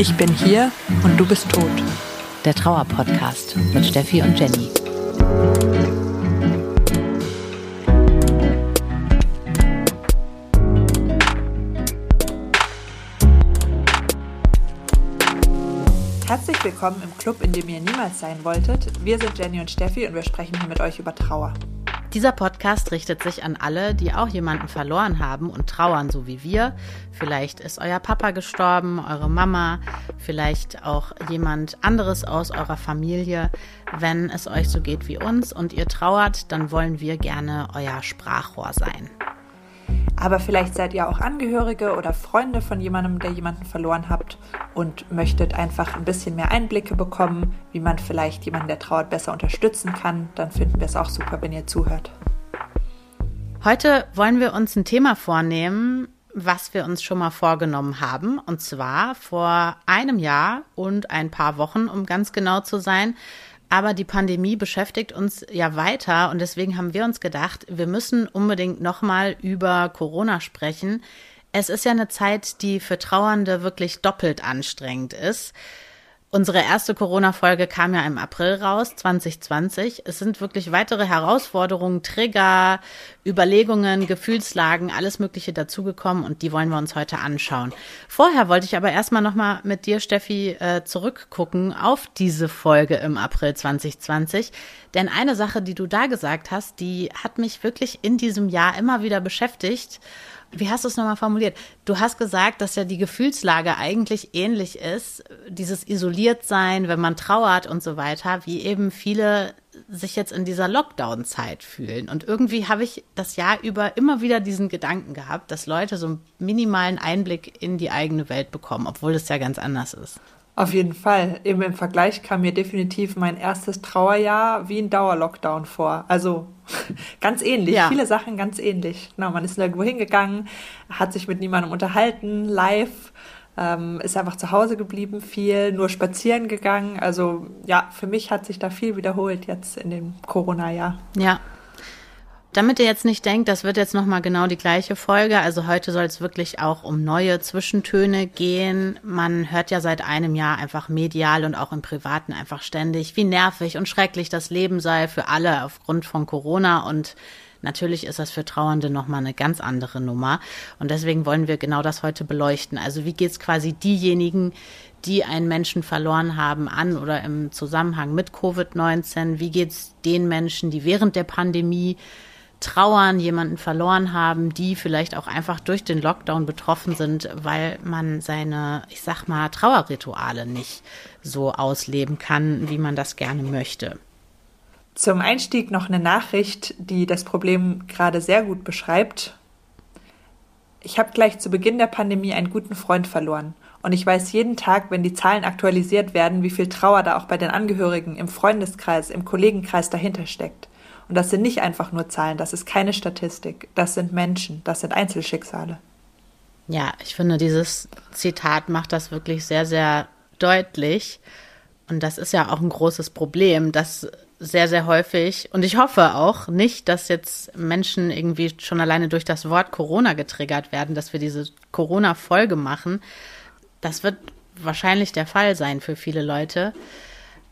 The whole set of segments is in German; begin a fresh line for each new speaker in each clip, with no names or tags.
Ich bin hier und du bist tot.
Der Trauer-Podcast mit Steffi und Jenny.
Herzlich willkommen im Club, in dem ihr niemals sein wolltet. Wir sind Jenny und Steffi und wir sprechen hier mit euch über Trauer.
Dieser Podcast richtet sich an alle, die auch jemanden verloren haben und trauern, so wie wir. Vielleicht ist euer Papa gestorben, eure Mama, vielleicht auch jemand anderes aus eurer Familie. Wenn es euch so geht wie uns und ihr trauert, dann wollen wir gerne euer Sprachrohr sein.
Aber vielleicht seid ihr auch Angehörige oder Freunde von jemandem, der jemanden verloren habt und möchtet einfach ein bisschen mehr Einblicke bekommen, wie man vielleicht jemanden, der trauert, besser unterstützen kann. Dann finden wir es auch super, wenn ihr zuhört.
Heute wollen wir uns ein Thema vornehmen, was wir uns schon mal vorgenommen haben. Und zwar vor einem Jahr und ein paar Wochen, um ganz genau zu sein. Aber die Pandemie beschäftigt uns ja weiter und deswegen haben wir uns gedacht, wir müssen unbedingt nochmal über Corona sprechen. Es ist ja eine Zeit, die für Trauernde wirklich doppelt anstrengend ist. Unsere erste Corona-Folge kam ja im April raus, 2020. Es sind wirklich weitere Herausforderungen, Trigger, Überlegungen, Gefühlslagen, alles Mögliche dazugekommen und die wollen wir uns heute anschauen. Vorher wollte ich aber erstmal nochmal mit dir, Steffi, äh, zurückgucken auf diese Folge im April 2020. Denn eine Sache, die du da gesagt hast, die hat mich wirklich in diesem Jahr immer wieder beschäftigt wie hast du es nochmal formuliert? Du hast gesagt, dass ja die Gefühlslage eigentlich ähnlich ist, dieses Isoliertsein, wenn man trauert und so weiter, wie eben viele sich jetzt in dieser Lockdown-Zeit fühlen. Und irgendwie habe ich das Jahr über immer wieder diesen Gedanken gehabt, dass Leute so einen minimalen Einblick in die eigene Welt bekommen, obwohl es ja ganz anders ist.
Auf jeden Fall. Eben im Vergleich kam mir definitiv mein erstes Trauerjahr wie ein Dauerlockdown vor. Also ganz ähnlich. Ja. Viele Sachen ganz ähnlich. Genau, man ist nirgendwo hingegangen, hat sich mit niemandem unterhalten, live, ähm, ist einfach zu Hause geblieben, viel, nur spazieren gegangen. Also ja, für mich hat sich da viel wiederholt jetzt in dem Corona-Jahr.
Ja, damit ihr jetzt nicht denkt, das wird jetzt nochmal genau die gleiche Folge. Also heute soll es wirklich auch um neue Zwischentöne gehen. Man hört ja seit einem Jahr einfach medial und auch im Privaten einfach ständig, wie nervig und schrecklich das Leben sei für alle aufgrund von Corona und Natürlich ist das für Trauernde nochmal eine ganz andere Nummer. Und deswegen wollen wir genau das heute beleuchten. Also wie geht es quasi diejenigen, die einen Menschen verloren haben an oder im Zusammenhang mit Covid-19? Wie geht es den Menschen, die während der Pandemie trauern, jemanden verloren haben, die vielleicht auch einfach durch den Lockdown betroffen sind, weil man seine, ich sag mal, Trauerrituale nicht so ausleben kann, wie man das gerne möchte.
Zum Einstieg noch eine Nachricht, die das Problem gerade sehr gut beschreibt. Ich habe gleich zu Beginn der Pandemie einen guten Freund verloren. Und ich weiß jeden Tag, wenn die Zahlen aktualisiert werden, wie viel Trauer da auch bei den Angehörigen, im Freundeskreis, im Kollegenkreis dahinter steckt. Und das sind nicht einfach nur Zahlen, das ist keine Statistik, das sind Menschen, das sind Einzelschicksale.
Ja, ich finde, dieses Zitat macht das wirklich sehr, sehr deutlich. Und das ist ja auch ein großes Problem, dass sehr, sehr häufig, und ich hoffe auch nicht, dass jetzt Menschen irgendwie schon alleine durch das Wort Corona getriggert werden, dass wir diese Corona-Folge machen. Das wird wahrscheinlich der Fall sein für viele Leute.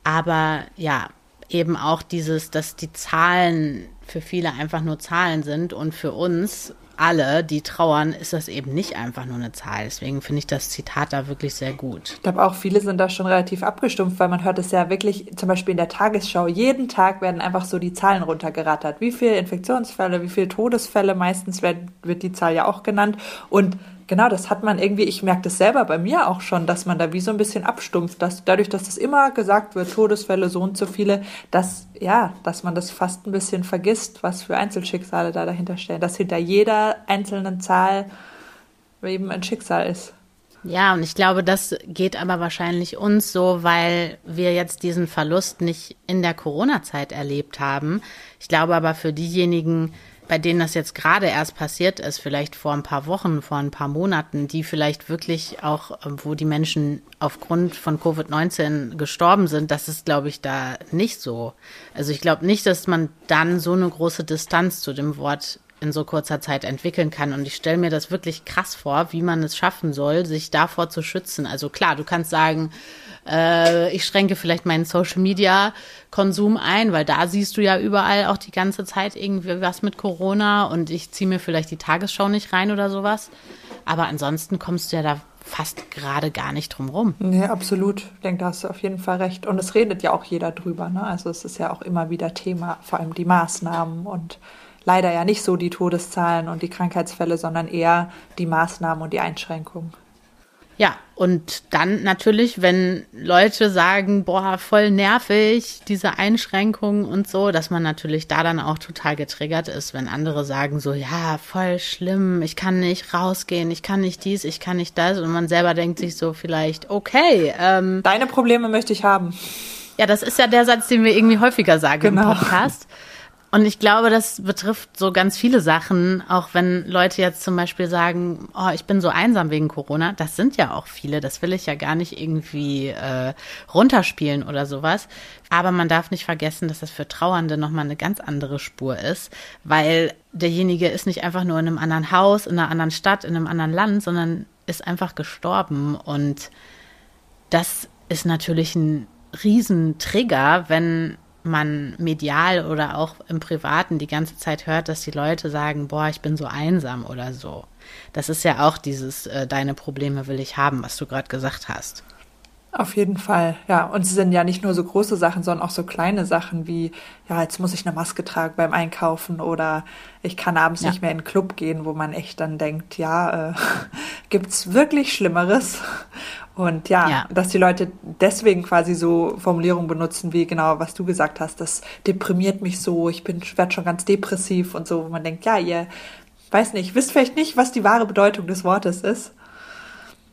Aber ja, eben auch dieses, dass die Zahlen für viele einfach nur Zahlen sind und für uns alle, die trauern, ist das eben nicht einfach nur eine Zahl. Deswegen finde ich das Zitat da wirklich sehr gut.
Ich glaube auch, viele sind da schon relativ abgestumpft, weil man hört es ja wirklich, zum Beispiel in der Tagesschau, jeden Tag werden einfach so die Zahlen runtergerattert. Wie viele Infektionsfälle, wie viele Todesfälle, meistens wird, wird die Zahl ja auch genannt. Und Genau, das hat man irgendwie, ich merke das selber bei mir auch schon, dass man da wie so ein bisschen abstumpft, dass dadurch, dass das immer gesagt wird, Todesfälle so und so viele, dass, ja, dass man das fast ein bisschen vergisst, was für Einzelschicksale da dahinter stehen, dass hinter jeder einzelnen Zahl eben ein Schicksal ist.
Ja, und ich glaube, das geht aber wahrscheinlich uns so, weil wir jetzt diesen Verlust nicht in der Corona-Zeit erlebt haben. Ich glaube aber für diejenigen, bei denen das jetzt gerade erst passiert ist, vielleicht vor ein paar Wochen, vor ein paar Monaten, die vielleicht wirklich auch, äh, wo die Menschen aufgrund von Covid-19 gestorben sind, das ist, glaube ich, da nicht so. Also ich glaube nicht, dass man dann so eine große Distanz zu dem Wort in so kurzer Zeit entwickeln kann. Und ich stelle mir das wirklich krass vor, wie man es schaffen soll, sich davor zu schützen. Also klar, du kannst sagen, äh, ich schränke vielleicht meinen Social Media Konsum ein, weil da siehst du ja überall auch die ganze Zeit irgendwie was mit Corona und ich ziehe mir vielleicht die Tagesschau nicht rein oder sowas. Aber ansonsten kommst du ja da fast gerade gar nicht drum rum.
Nee, absolut. Ich denke, da hast du auf jeden Fall recht. Und es redet ja auch jeder drüber. Ne? Also es ist ja auch immer wieder Thema, vor allem die Maßnahmen und leider ja nicht so die Todeszahlen und die Krankheitsfälle, sondern eher die Maßnahmen und die Einschränkungen.
Ja, und dann natürlich, wenn Leute sagen, boah, voll nervig, diese Einschränkungen und so, dass man natürlich da dann auch total getriggert ist, wenn andere sagen so, ja, voll schlimm, ich kann nicht rausgehen, ich kann nicht dies, ich kann nicht das und man selber denkt sich so vielleicht, okay. Ähm,
Deine Probleme möchte ich haben.
Ja, das ist ja der Satz, den wir irgendwie häufiger sagen genau. im Podcast. Und ich glaube, das betrifft so ganz viele Sachen, auch wenn Leute jetzt zum Beispiel sagen, oh, ich bin so einsam wegen Corona. Das sind ja auch viele, das will ich ja gar nicht irgendwie äh, runterspielen oder sowas. Aber man darf nicht vergessen, dass das für Trauernde nochmal eine ganz andere Spur ist, weil derjenige ist nicht einfach nur in einem anderen Haus, in einer anderen Stadt, in einem anderen Land, sondern ist einfach gestorben. Und das ist natürlich ein Riesentrigger, wenn man medial oder auch im Privaten die ganze Zeit hört, dass die Leute sagen, boah, ich bin so einsam oder so. Das ist ja auch dieses, äh, deine Probleme will ich haben, was du gerade gesagt hast.
Auf jeden Fall, ja. Und es sind ja nicht nur so große Sachen, sondern auch so kleine Sachen wie, ja, jetzt muss ich eine Maske tragen beim Einkaufen oder ich kann abends ja. nicht mehr in den Club gehen, wo man echt dann denkt, ja, äh, gibt's wirklich Schlimmeres? Und ja, ja, dass die Leute deswegen quasi so Formulierungen benutzen, wie genau, was du gesagt hast, das deprimiert mich so, ich bin, werde schon ganz depressiv und so, wo man denkt, ja, ihr, weiß nicht, wisst vielleicht nicht, was die wahre Bedeutung des Wortes ist.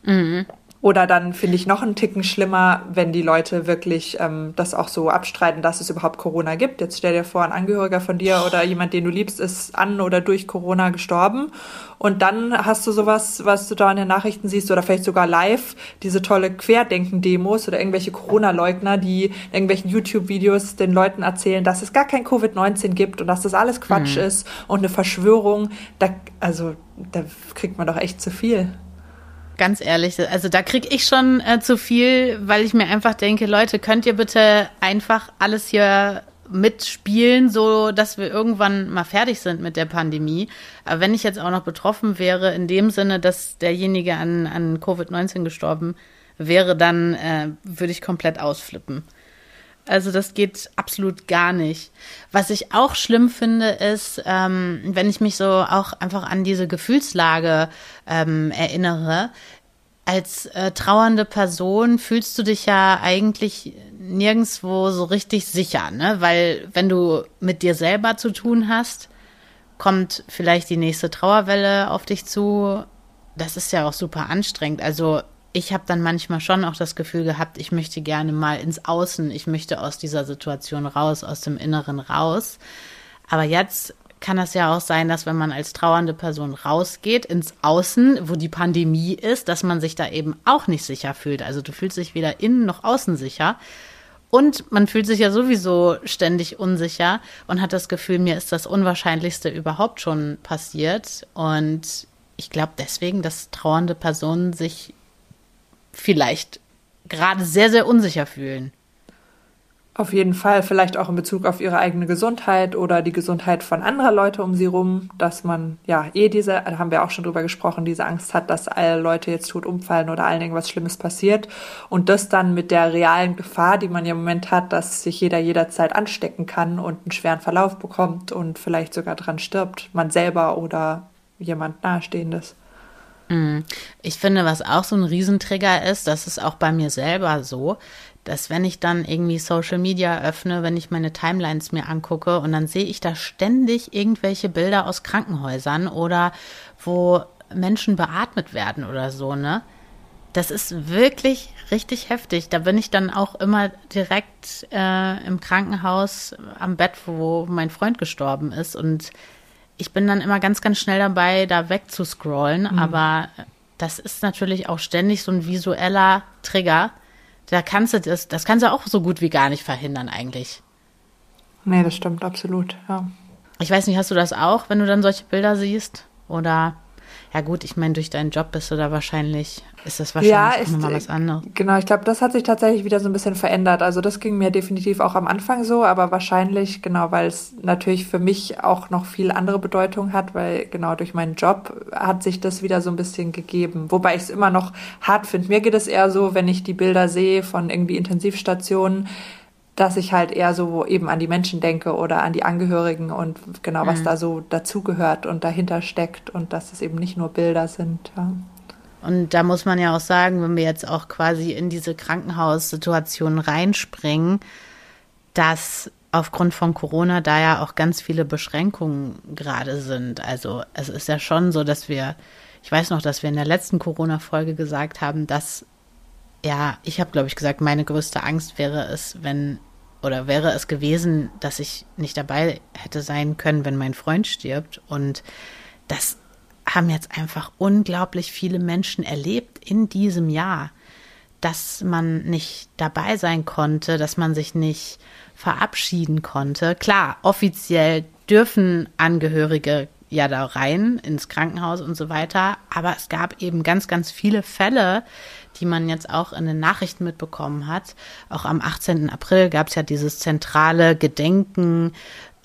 Mhm. Oder dann finde ich noch einen Ticken schlimmer, wenn die Leute wirklich ähm, das auch so abstreiten, dass es überhaupt Corona gibt. Jetzt stell dir vor, ein Angehöriger von dir oder jemand, den du liebst, ist an oder durch Corona gestorben. Und dann hast du sowas, was du da in den Nachrichten siehst oder vielleicht sogar live, diese tolle Querdenken-Demos oder irgendwelche Corona-Leugner, die in irgendwelchen YouTube-Videos den Leuten erzählen, dass es gar kein Covid-19 gibt und dass das alles Quatsch mhm. ist und eine Verschwörung. Da, also, da kriegt man doch echt zu viel.
Ganz ehrlich, also da krieg ich schon äh, zu viel, weil ich mir einfach denke, Leute, könnt ihr bitte einfach alles hier mitspielen, so dass wir irgendwann mal fertig sind mit der Pandemie. Aber wenn ich jetzt auch noch betroffen wäre, in dem Sinne, dass derjenige an, an Covid-19 gestorben wäre, dann äh, würde ich komplett ausflippen. Also das geht absolut gar nicht. Was ich auch schlimm finde, ist, ähm, wenn ich mich so auch einfach an diese Gefühlslage ähm, erinnere. Als äh, trauernde Person fühlst du dich ja eigentlich nirgendwo so richtig sicher, ne? Weil wenn du mit dir selber zu tun hast, kommt vielleicht die nächste Trauerwelle auf dich zu. Das ist ja auch super anstrengend. Also ich habe dann manchmal schon auch das Gefühl gehabt, ich möchte gerne mal ins Außen, ich möchte aus dieser Situation raus, aus dem Inneren raus. Aber jetzt kann das ja auch sein, dass wenn man als trauernde Person rausgeht ins Außen, wo die Pandemie ist, dass man sich da eben auch nicht sicher fühlt. Also du fühlst dich weder innen noch außen sicher. Und man fühlt sich ja sowieso ständig unsicher und hat das Gefühl, mir ist das Unwahrscheinlichste überhaupt schon passiert. Und ich glaube deswegen, dass trauernde Personen sich vielleicht gerade sehr, sehr unsicher fühlen.
Auf jeden Fall, vielleicht auch in Bezug auf ihre eigene Gesundheit oder die Gesundheit von anderer Leute um sie rum, dass man ja eh diese, haben wir auch schon drüber gesprochen, diese Angst hat, dass alle Leute jetzt tot umfallen oder allen irgendwas Schlimmes passiert und das dann mit der realen Gefahr, die man ja im Moment hat, dass sich jeder jederzeit anstecken kann und einen schweren Verlauf bekommt und vielleicht sogar dran stirbt, man selber oder jemand Nahestehendes.
Mhm. Ich finde, was auch so ein Riesentrigger ist, das ist auch bei mir selber so, dass wenn ich dann irgendwie Social Media öffne, wenn ich meine Timelines mir angucke und dann sehe ich da ständig irgendwelche Bilder aus Krankenhäusern oder wo Menschen beatmet werden oder so, ne? Das ist wirklich richtig heftig. Da bin ich dann auch immer direkt äh, im Krankenhaus am Bett, wo mein Freund gestorben ist und ich bin dann immer ganz, ganz schnell dabei, da wegzuscrollen, mhm. aber das ist natürlich auch ständig so ein visueller Trigger. Da kannst du das, das kannst du auch so gut wie gar nicht verhindern eigentlich.
Nee, das stimmt absolut, ja.
ich weiß nicht, hast du das auch, wenn du dann solche Bilder siehst? Oder ja gut, ich meine, durch deinen Job bist du da wahrscheinlich, ist das wahrscheinlich ja, nochmal was anderes.
Genau, ich glaube, das hat sich tatsächlich wieder so ein bisschen verändert. Also das ging mir definitiv auch am Anfang so, aber wahrscheinlich, genau, weil es natürlich für mich auch noch viel andere Bedeutung hat, weil genau durch meinen Job hat sich das wieder so ein bisschen gegeben. Wobei ich es immer noch hart finde. Mir geht es eher so, wenn ich die Bilder sehe von irgendwie Intensivstationen, dass ich halt eher so eben an die Menschen denke oder an die Angehörigen und genau, was mhm. da so dazugehört und dahinter steckt und dass es eben nicht nur Bilder sind. Ja.
Und da muss man ja auch sagen, wenn wir jetzt auch quasi in diese Krankenhaussituation reinspringen, dass aufgrund von Corona da ja auch ganz viele Beschränkungen gerade sind. Also es ist ja schon so, dass wir, ich weiß noch, dass wir in der letzten Corona-Folge gesagt haben, dass ja, ich habe, glaube ich, gesagt, meine größte Angst wäre es, wenn, oder wäre es gewesen, dass ich nicht dabei hätte sein können, wenn mein Freund stirbt. Und das haben jetzt einfach unglaublich viele Menschen erlebt in diesem Jahr, dass man nicht dabei sein konnte, dass man sich nicht verabschieden konnte. Klar, offiziell dürfen Angehörige ja da rein ins Krankenhaus und so weiter, aber es gab eben ganz, ganz viele Fälle, die man jetzt auch in den Nachrichten mitbekommen hat. Auch am 18. April gab es ja dieses zentrale Gedenken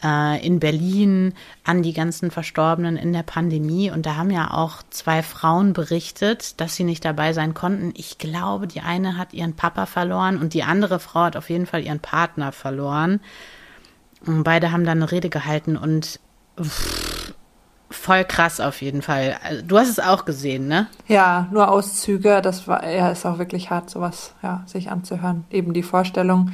äh, in Berlin an die ganzen Verstorbenen in der Pandemie. Und da haben ja auch zwei Frauen berichtet, dass sie nicht dabei sein konnten. Ich glaube, die eine hat ihren Papa verloren und die andere Frau hat auf jeden Fall ihren Partner verloren. Und beide haben dann eine Rede gehalten und pff, voll krass auf jeden Fall. Also, du hast es auch gesehen, ne?
Ja, nur Auszüge. Das war, ja, ist auch wirklich hart, sowas, ja, sich anzuhören. Eben die Vorstellung.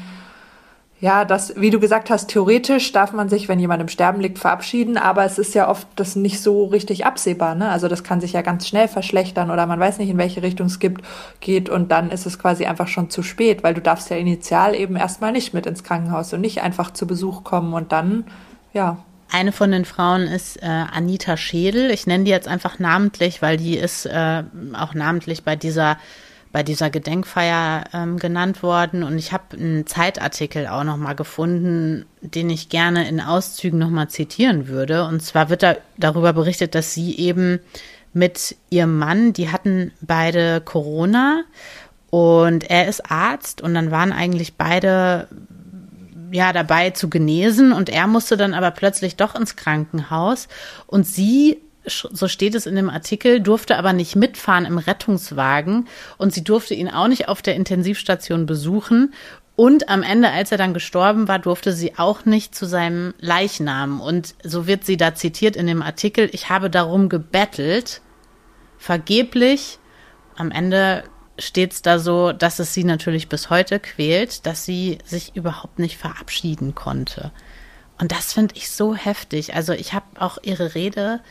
Ja, das, wie du gesagt hast, theoretisch darf man sich, wenn jemand im Sterben liegt, verabschieden, aber es ist ja oft das nicht so richtig absehbar, ne? Also das kann sich ja ganz schnell verschlechtern oder man weiß nicht, in welche Richtung es gibt, geht und dann ist es quasi einfach schon zu spät, weil du darfst ja initial eben erstmal nicht mit ins Krankenhaus und nicht einfach zu Besuch kommen und dann, ja,
eine von den Frauen ist äh, Anita Schädel. Ich nenne die jetzt einfach namentlich, weil die ist äh, auch namentlich bei dieser bei dieser Gedenkfeier ähm, genannt worden und ich habe einen Zeitartikel auch noch mal gefunden, den ich gerne in Auszügen noch mal zitieren würde. Und zwar wird da darüber berichtet, dass sie eben mit ihrem Mann, die hatten beide Corona und er ist Arzt und dann waren eigentlich beide ja dabei zu genesen und er musste dann aber plötzlich doch ins Krankenhaus und sie so steht es in dem Artikel, durfte aber nicht mitfahren im Rettungswagen und sie durfte ihn auch nicht auf der Intensivstation besuchen. Und am Ende, als er dann gestorben war, durfte sie auch nicht zu seinem Leichnam. Und so wird sie da zitiert in dem Artikel, ich habe darum gebettelt, vergeblich. Am Ende steht es da so, dass es sie natürlich bis heute quält, dass sie sich überhaupt nicht verabschieden konnte. Und das finde ich so heftig. Also ich habe auch ihre Rede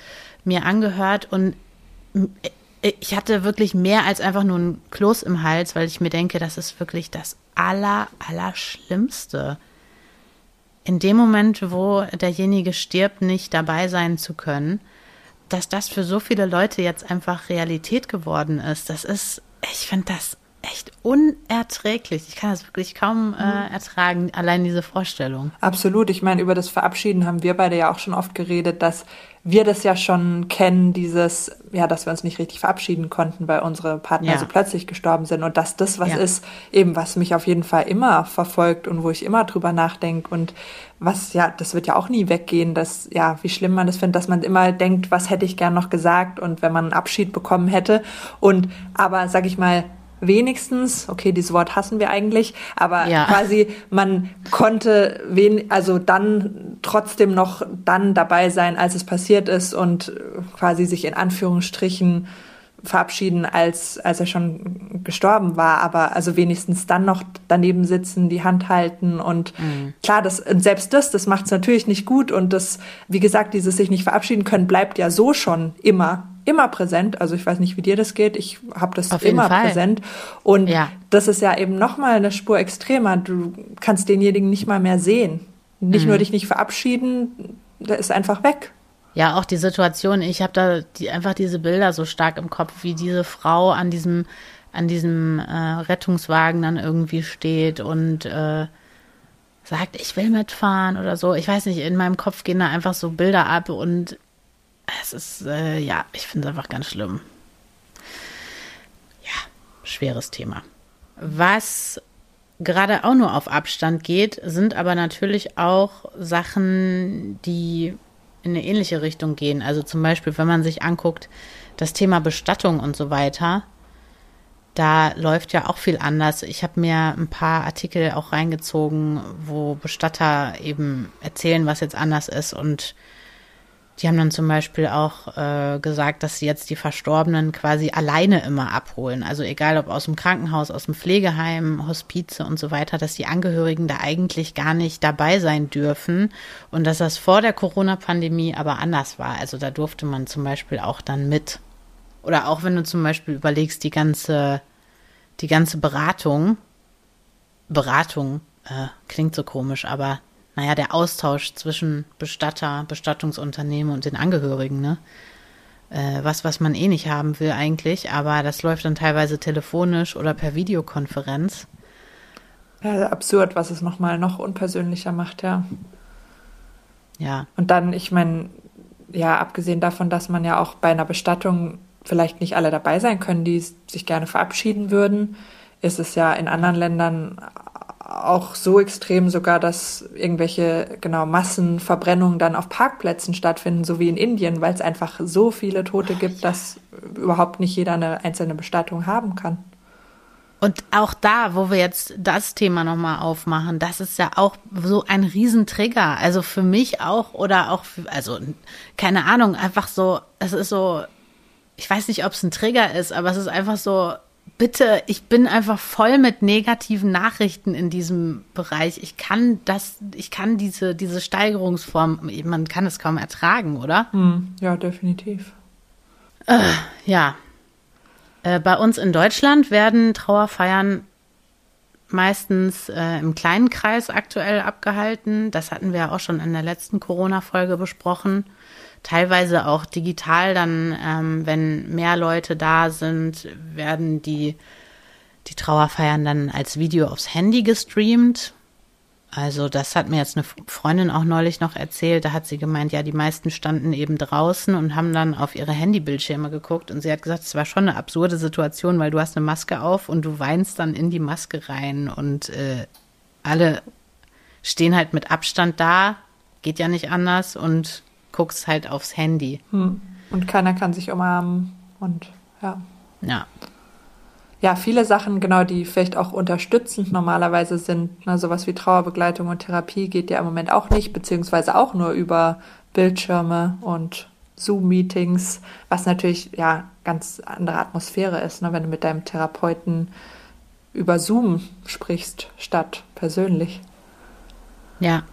mir angehört und ich hatte wirklich mehr als einfach nur ein Kloß im Hals, weil ich mir denke, das ist wirklich das aller, aller. In dem Moment, wo derjenige stirbt, nicht dabei sein zu können, dass das für so viele Leute jetzt einfach Realität geworden ist, das ist ich finde das echt unerträglich. Ich kann das wirklich kaum äh, mhm. ertragen, allein diese Vorstellung.
Absolut. Ich meine, über das Verabschieden haben wir beide ja auch schon oft geredet, dass wir das ja schon kennen, dieses, ja, dass wir uns nicht richtig verabschieden konnten, weil unsere Partner ja. so plötzlich gestorben sind und dass das was ja. ist, eben was mich auf jeden Fall immer verfolgt und wo ich immer drüber nachdenke und was, ja, das wird ja auch nie weggehen, dass, ja, wie schlimm man das findet, dass man immer denkt, was hätte ich gern noch gesagt und wenn man einen Abschied bekommen hätte und, aber, sag ich mal, wenigstens, okay, dieses Wort hassen wir eigentlich, aber ja. quasi man konnte wen, also dann trotzdem noch dann dabei sein, als es passiert ist und quasi sich in Anführungsstrichen verabschieden, als, als er schon gestorben war, aber also wenigstens dann noch daneben sitzen, die Hand halten und mhm. klar, das, selbst das, das macht es natürlich nicht gut und das, wie gesagt, dieses sich nicht verabschieden können, bleibt ja so schon immer immer präsent. Also ich weiß nicht, wie dir das geht. Ich habe das immer präsent. Und ja. das ist ja eben noch mal eine Spur extremer. Du kannst denjenigen nicht mal mehr sehen. Nicht mhm. nur dich nicht verabschieden, der ist einfach weg.
Ja, auch die Situation. Ich habe da die, einfach diese Bilder so stark im Kopf, wie diese Frau an diesem an diesem äh, Rettungswagen dann irgendwie steht und äh, sagt, ich will mitfahren oder so. Ich weiß nicht, in meinem Kopf gehen da einfach so Bilder ab und es ist, äh, ja, ich finde es einfach ganz schlimm. Ja, schweres Thema. Was gerade auch nur auf Abstand geht, sind aber natürlich auch Sachen, die in eine ähnliche Richtung gehen. Also zum Beispiel, wenn man sich anguckt, das Thema Bestattung und so weiter, da läuft ja auch viel anders. Ich habe mir ein paar Artikel auch reingezogen, wo Bestatter eben erzählen, was jetzt anders ist und die haben dann zum Beispiel auch äh, gesagt, dass sie jetzt die Verstorbenen quasi alleine immer abholen. Also egal ob aus dem Krankenhaus, aus dem Pflegeheim, Hospize und so weiter, dass die Angehörigen da eigentlich gar nicht dabei sein dürfen und dass das vor der Corona-Pandemie aber anders war. Also da durfte man zum Beispiel auch dann mit. Oder auch wenn du zum Beispiel überlegst, die ganze, die ganze Beratung, Beratung äh, klingt so komisch, aber naja, der Austausch zwischen Bestatter, Bestattungsunternehmen und den Angehörigen, ne? Äh, was, was man eh nicht haben will eigentlich, aber das läuft dann teilweise telefonisch oder per Videokonferenz.
Ja, absurd, was es nochmal noch unpersönlicher macht, ja.
Ja.
Und dann, ich meine, ja, abgesehen davon, dass man ja auch bei einer Bestattung vielleicht nicht alle dabei sein können, die sich gerne verabschieden würden, ist es ja in anderen Ländern auch so extrem sogar, dass irgendwelche genau Massenverbrennungen dann auf Parkplätzen stattfinden, so wie in Indien, weil es einfach so viele Tote gibt, ja. dass überhaupt nicht jeder eine einzelne Bestattung haben kann.
Und auch da, wo wir jetzt das Thema nochmal aufmachen, das ist ja auch so ein Riesentrigger. Also für mich auch oder auch, für, also keine Ahnung, einfach so, es ist so, ich weiß nicht, ob es ein Trigger ist, aber es ist einfach so, bitte, ich bin einfach voll mit negativen Nachrichten in diesem Bereich. Ich kann das, ich kann diese, diese Steigerungsform, man kann es kaum ertragen, oder?
Hm, ja, definitiv.
Äh, ja. Äh, bei uns in Deutschland werden Trauerfeiern meistens äh, im kleinen Kreis aktuell abgehalten. Das hatten wir ja auch schon in der letzten Corona-Folge besprochen teilweise auch digital dann, ähm, wenn mehr Leute da sind, werden die, die Trauerfeiern dann als Video aufs Handy gestreamt. Also das hat mir jetzt eine Freundin auch neulich noch erzählt. Da hat sie gemeint, ja, die meisten standen eben draußen und haben dann auf ihre Handybildschirme geguckt. Und sie hat gesagt, es war schon eine absurde Situation, weil du hast eine Maske auf und du weinst dann in die Maske rein und äh, alle stehen halt mit Abstand da, geht ja nicht anders und guckst halt aufs Handy.
Hm. Und keiner kann sich umarmen und ja.
Ja.
Ja, viele Sachen, genau, die vielleicht auch unterstützend normalerweise sind, ne, sowas wie Trauerbegleitung und Therapie geht ja im Moment auch nicht, beziehungsweise auch nur über Bildschirme und Zoom-Meetings, was natürlich ja ganz andere Atmosphäre ist, ne, wenn du mit deinem Therapeuten über Zoom sprichst, statt persönlich.
Ja,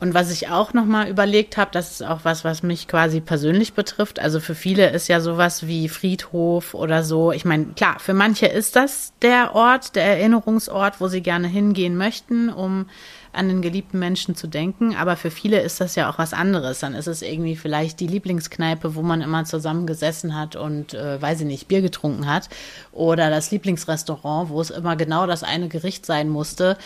und was ich auch nochmal überlegt habe, das ist auch was, was mich quasi persönlich betrifft. Also für viele ist ja sowas wie Friedhof oder so. Ich meine, klar, für manche ist das der Ort, der Erinnerungsort, wo sie gerne hingehen möchten, um an den geliebten Menschen zu denken. Aber für viele ist das ja auch was anderes. Dann ist es irgendwie vielleicht die Lieblingskneipe, wo man immer zusammen gesessen hat und, äh, weiß ich nicht, Bier getrunken hat. Oder das Lieblingsrestaurant, wo es immer genau das eine Gericht sein musste.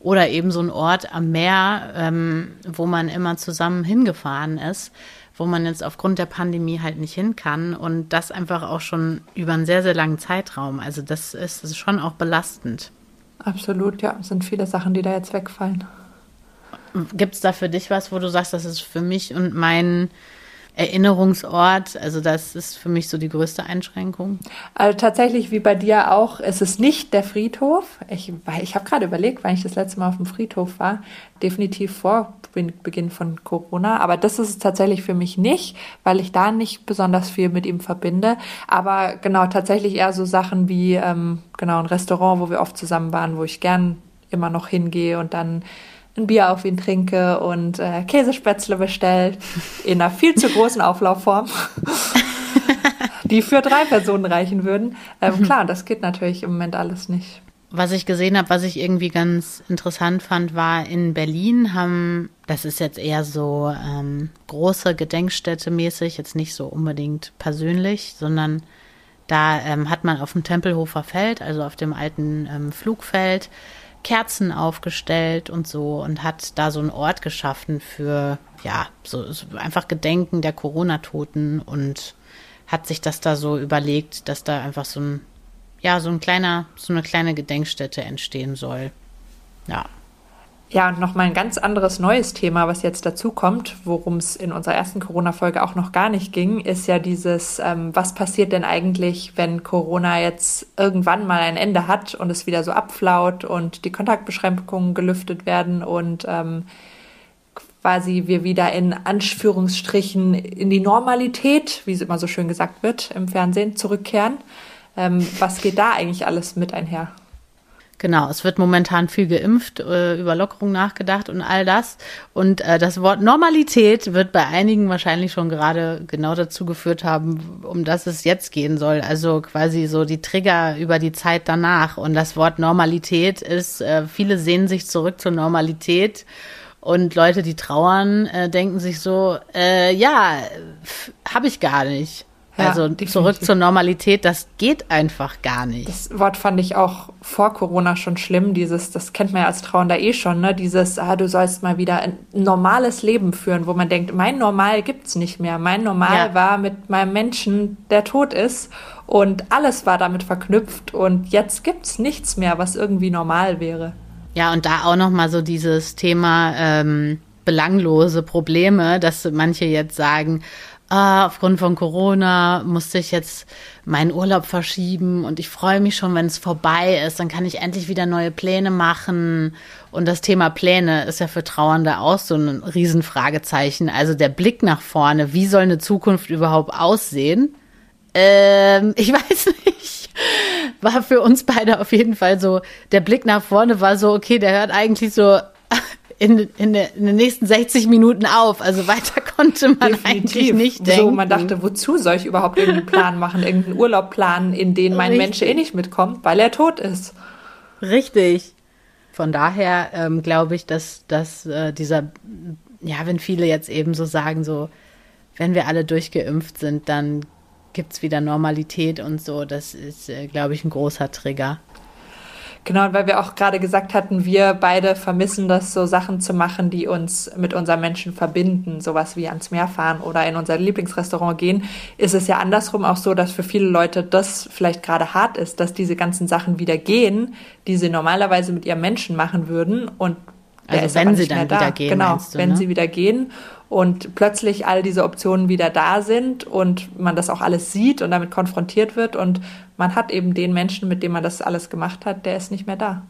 Oder eben so ein Ort am Meer, ähm, wo man immer zusammen hingefahren ist wo man jetzt aufgrund der Pandemie halt nicht hin kann und das einfach auch schon über einen sehr, sehr langen Zeitraum. Also das ist, das ist schon auch belastend.
Absolut, ja. Es sind viele Sachen, die da jetzt wegfallen.
Gibt es da für dich was, wo du sagst, das ist für mich und mein Erinnerungsort, also das ist für mich so die größte Einschränkung?
Also tatsächlich, wie bei dir auch, ist es nicht der Friedhof. Ich, ich habe gerade überlegt, wann ich das letzte Mal auf dem Friedhof war. Definitiv vor Beginn von Corona. Aber das ist es tatsächlich für mich nicht, weil ich da nicht besonders viel mit ihm verbinde. Aber genau, tatsächlich eher so Sachen wie ähm, genau ein Restaurant, wo wir oft zusammen waren, wo ich gern immer noch hingehe und dann ein Bier auf ihn trinke und äh, Käsespätzle bestellt in einer viel zu großen Auflaufform, die für drei Personen reichen würden. Ähm, mhm. Klar, das geht natürlich im Moment alles nicht.
Was ich gesehen habe, was ich irgendwie ganz interessant fand, war in Berlin haben, das ist jetzt eher so ähm, große Gedenkstätte mäßig, jetzt nicht so unbedingt persönlich, sondern da ähm, hat man auf dem Tempelhofer Feld, also auf dem alten ähm, Flugfeld, Kerzen aufgestellt und so und hat da so einen Ort geschaffen für, ja, so, so einfach Gedenken der Corona-Toten und hat sich das da so überlegt, dass da einfach so ein, ja, so ein kleiner, so eine kleine Gedenkstätte entstehen soll. Ja.
Ja, und nochmal ein ganz anderes neues Thema, was jetzt dazu kommt, worum es in unserer ersten Corona-Folge auch noch gar nicht ging, ist ja dieses, ähm, was passiert denn eigentlich, wenn Corona jetzt irgendwann mal ein Ende hat und es wieder so abflaut und die Kontaktbeschränkungen gelüftet werden und ähm, quasi wir wieder in Anführungsstrichen in die Normalität, wie es immer so schön gesagt wird, im Fernsehen zurückkehren. Ähm, was geht da eigentlich alles mit einher?
Genau, es wird momentan viel geimpft, äh, über Lockerung nachgedacht und all das. Und äh, das Wort Normalität wird bei einigen wahrscheinlich schon gerade genau dazu geführt haben, um das es jetzt gehen soll. Also quasi so die Trigger über die Zeit danach. Und das Wort Normalität ist, äh, viele sehnen sich zurück zur Normalität. Und Leute, die trauern, denken sich so, ja, habe ich gar nicht. Ja, also definitiv. zurück zur Normalität, das geht einfach gar nicht.
Das Wort fand ich auch vor Corona schon schlimm, dieses, das kennt man ja als Trauender eh schon, ne? Dieses, ah, du sollst mal wieder ein normales Leben führen, wo man denkt, mein Normal gibt's nicht mehr. Mein Normal ja. war mit meinem Menschen, der tot ist und alles war damit verknüpft und jetzt gibt's nichts mehr, was irgendwie normal wäre.
Ja, und da auch nochmal so dieses Thema ähm, belanglose Probleme, dass manche jetzt sagen, ah, aufgrund von Corona musste ich jetzt meinen Urlaub verschieben und ich freue mich schon, wenn es vorbei ist, dann kann ich endlich wieder neue Pläne machen. Und das Thema Pläne ist ja für Trauernde auch so ein Riesenfragezeichen. Also der Blick nach vorne, wie soll eine Zukunft überhaupt aussehen? Ähm, ich weiß nicht. War für uns beide auf jeden Fall so, der Blick nach vorne war so, okay, der hört eigentlich so in, in, in, den nächsten 60 Minuten auf. Also weiter konnte man Definitiv. eigentlich nicht denken. So,
man dachte, wozu soll ich überhaupt irgendeinen Plan machen, irgendeinen Urlaub planen, in den mein Richtig. Mensch eh nicht mitkommt, weil er tot ist.
Richtig. Von daher ähm, glaube ich, dass, dass äh, dieser, ja, wenn viele jetzt eben so sagen, so, wenn wir alle durchgeimpft sind, dann gibt es wieder Normalität und so, das ist, äh, glaube ich, ein großer Trigger.
Genau, weil wir auch gerade gesagt hatten, wir beide vermissen das, so Sachen zu machen, die uns mit unseren Menschen verbinden, sowas wie ans Meer fahren oder in unser Lieblingsrestaurant gehen, ist es ja andersrum auch so, dass für viele Leute das vielleicht gerade hart ist, dass diese ganzen Sachen wieder gehen, die sie normalerweise mit ihrem Menschen machen würden und
also wenn sie dann wieder da. gehen,
genau, du, wenn ne? sie wieder gehen und plötzlich all diese Optionen wieder da sind und man das auch alles sieht und damit konfrontiert wird und man hat eben den Menschen, mit dem man das alles gemacht hat, der ist nicht mehr da.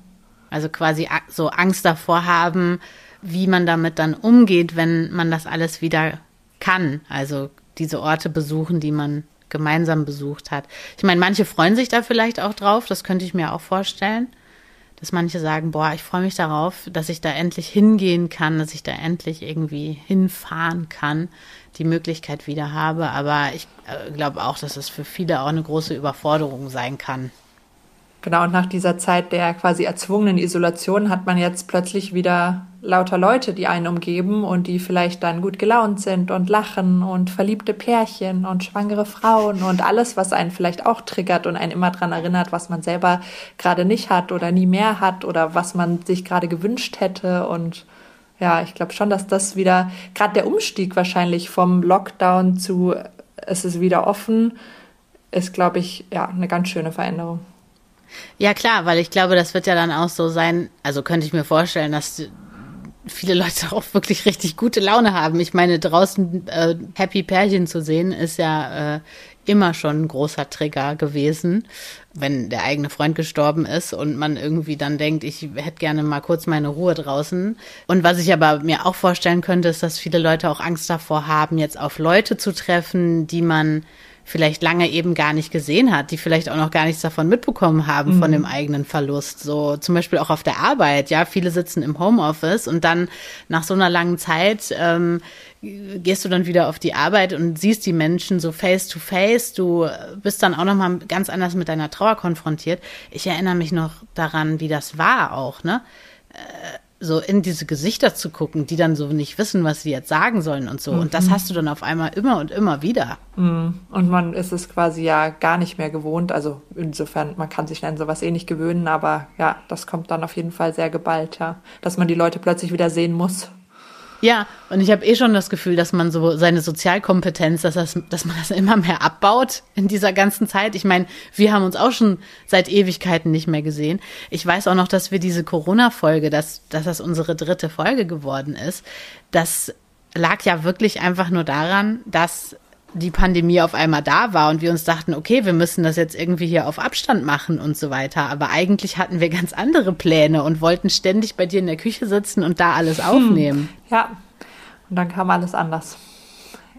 Also quasi so Angst davor haben, wie man damit dann umgeht, wenn man das alles wieder kann. Also diese Orte besuchen, die man gemeinsam besucht hat. Ich meine, manche freuen sich da vielleicht auch drauf, das könnte ich mir auch vorstellen dass manche sagen, boah, ich freue mich darauf, dass ich da endlich hingehen kann, dass ich da endlich irgendwie hinfahren kann, die Möglichkeit wieder habe. Aber ich äh, glaube auch, dass es für viele auch eine große Überforderung sein kann.
Genau, und nach dieser Zeit der quasi erzwungenen Isolation hat man jetzt plötzlich wieder lauter Leute, die einen umgeben und die vielleicht dann gut gelaunt sind und lachen und verliebte Pärchen und schwangere Frauen und alles, was einen vielleicht auch triggert und einen immer dran erinnert, was man selber gerade nicht hat oder nie mehr hat oder was man sich gerade gewünscht hätte. Und ja, ich glaube schon, dass das wieder, gerade der Umstieg wahrscheinlich vom Lockdown zu es ist wieder offen, ist, glaube ich, ja, eine ganz schöne Veränderung.
Ja, klar, weil ich glaube, das wird ja dann auch so sein, also könnte ich mir vorstellen, dass viele Leute auch wirklich richtig gute Laune haben. Ich meine, draußen äh, Happy Pärchen zu sehen, ist ja äh, immer schon ein großer Trigger gewesen, wenn der eigene Freund gestorben ist und man irgendwie dann denkt, ich hätte gerne mal kurz meine Ruhe draußen. Und was ich aber mir auch vorstellen könnte, ist, dass viele Leute auch Angst davor haben, jetzt auf Leute zu treffen, die man vielleicht lange eben gar nicht gesehen hat, die vielleicht auch noch gar nichts davon mitbekommen haben mhm. von dem eigenen Verlust. So zum Beispiel auch auf der Arbeit, ja, viele sitzen im Homeoffice und dann nach so einer langen Zeit ähm, gehst du dann wieder auf die Arbeit und siehst die Menschen so face to face. Du bist dann auch noch mal ganz anders mit deiner Trauer konfrontiert. Ich erinnere mich noch daran, wie das war auch, ne? So in diese Gesichter zu gucken, die dann so nicht wissen, was sie jetzt sagen sollen und so. Mhm. Und das mhm. hast du dann auf einmal immer und immer wieder.
Mhm. Und man ist es quasi ja gar nicht mehr gewohnt. Also insofern, man kann sich an sowas eh nicht gewöhnen, aber ja, das kommt dann auf jeden Fall sehr geballt, ja. Dass man die Leute plötzlich wieder sehen muss.
Ja, und ich habe eh schon das Gefühl, dass man so seine Sozialkompetenz, dass, das, dass man das immer mehr abbaut in dieser ganzen Zeit. Ich meine, wir haben uns auch schon seit Ewigkeiten nicht mehr gesehen. Ich weiß auch noch, dass wir diese Corona-Folge, dass, dass das unsere dritte Folge geworden ist, das lag ja wirklich einfach nur daran, dass die Pandemie auf einmal da war und wir uns dachten, okay, wir müssen das jetzt irgendwie hier auf Abstand machen und so weiter. Aber eigentlich hatten wir ganz andere Pläne und wollten ständig bei dir in der Küche sitzen und da alles hm. aufnehmen.
Ja, und dann kam alles anders.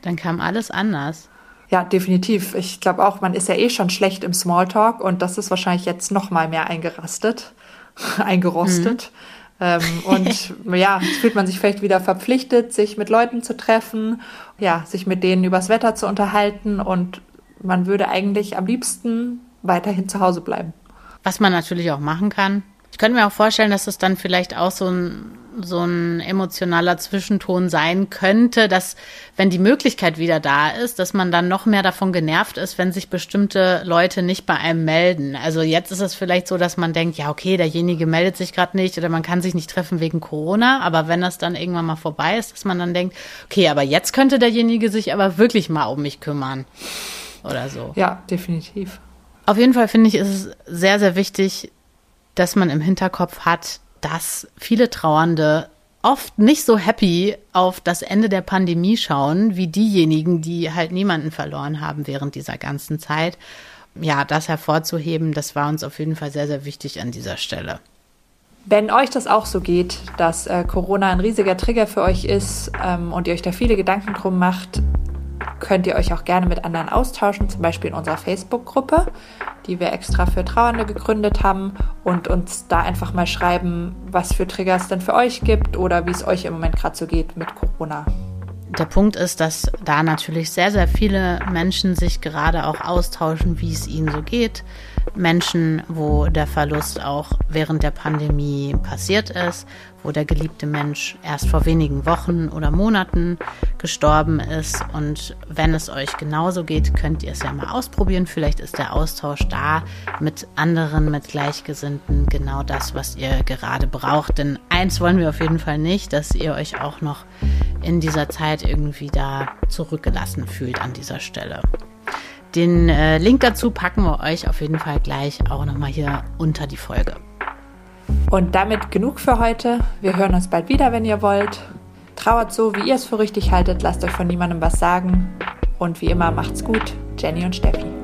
Dann kam alles anders.
Ja, definitiv. Ich glaube auch, man ist ja eh schon schlecht im Smalltalk und das ist wahrscheinlich jetzt noch mal mehr eingerastet, eingerostet. Mhm. Ähm, und ja, jetzt fühlt man sich vielleicht wieder verpflichtet, sich mit Leuten zu treffen, ja, sich mit denen übers Wetter zu unterhalten und man würde eigentlich am liebsten weiterhin zu Hause bleiben.
Was man natürlich auch machen kann. Ich könnte mir auch vorstellen, dass es dann vielleicht auch so ein so ein emotionaler Zwischenton sein könnte, dass wenn die Möglichkeit wieder da ist, dass man dann noch mehr davon genervt ist, wenn sich bestimmte Leute nicht bei einem melden. Also jetzt ist es vielleicht so, dass man denkt, ja, okay, derjenige meldet sich gerade nicht oder man kann sich nicht treffen wegen Corona, aber wenn das dann irgendwann mal vorbei ist, dass man dann denkt, okay, aber jetzt könnte derjenige sich aber wirklich mal um mich kümmern oder so.
Ja, definitiv.
Auf jeden Fall finde ich, ist es sehr, sehr wichtig, dass man im Hinterkopf hat, dass viele Trauernde oft nicht so happy auf das Ende der Pandemie schauen, wie diejenigen, die halt niemanden verloren haben während dieser ganzen Zeit. Ja, das hervorzuheben, das war uns auf jeden Fall sehr, sehr wichtig an dieser Stelle.
Wenn euch das auch so geht, dass äh, Corona ein riesiger Trigger für euch ist ähm, und ihr euch da viele Gedanken drum macht, könnt ihr euch auch gerne mit anderen austauschen, zum Beispiel in unserer Facebook-Gruppe, die wir extra für Trauernde gegründet haben und uns da einfach mal schreiben, was für Triggers es denn für euch gibt oder wie es euch im Moment gerade so geht mit Corona.
Der Punkt ist, dass da natürlich sehr, sehr viele Menschen sich gerade auch austauschen, wie es ihnen so geht. Menschen, wo der Verlust auch während der Pandemie passiert ist, wo der geliebte Mensch erst vor wenigen Wochen oder Monaten gestorben ist. Und wenn es euch genauso geht, könnt ihr es ja mal ausprobieren. Vielleicht ist der Austausch da mit anderen, mit Gleichgesinnten genau das, was ihr gerade braucht. Denn eins wollen wir auf jeden Fall nicht, dass ihr euch auch noch in dieser Zeit irgendwie da zurückgelassen fühlt an dieser Stelle. Den äh, Link dazu packen wir euch auf jeden Fall gleich auch nochmal hier unter die Folge.
Und damit genug für heute. Wir hören uns bald wieder, wenn ihr wollt. Trauert so, wie ihr es für richtig haltet. Lasst euch von niemandem was sagen. Und wie immer macht's gut. Jenny und Steffi.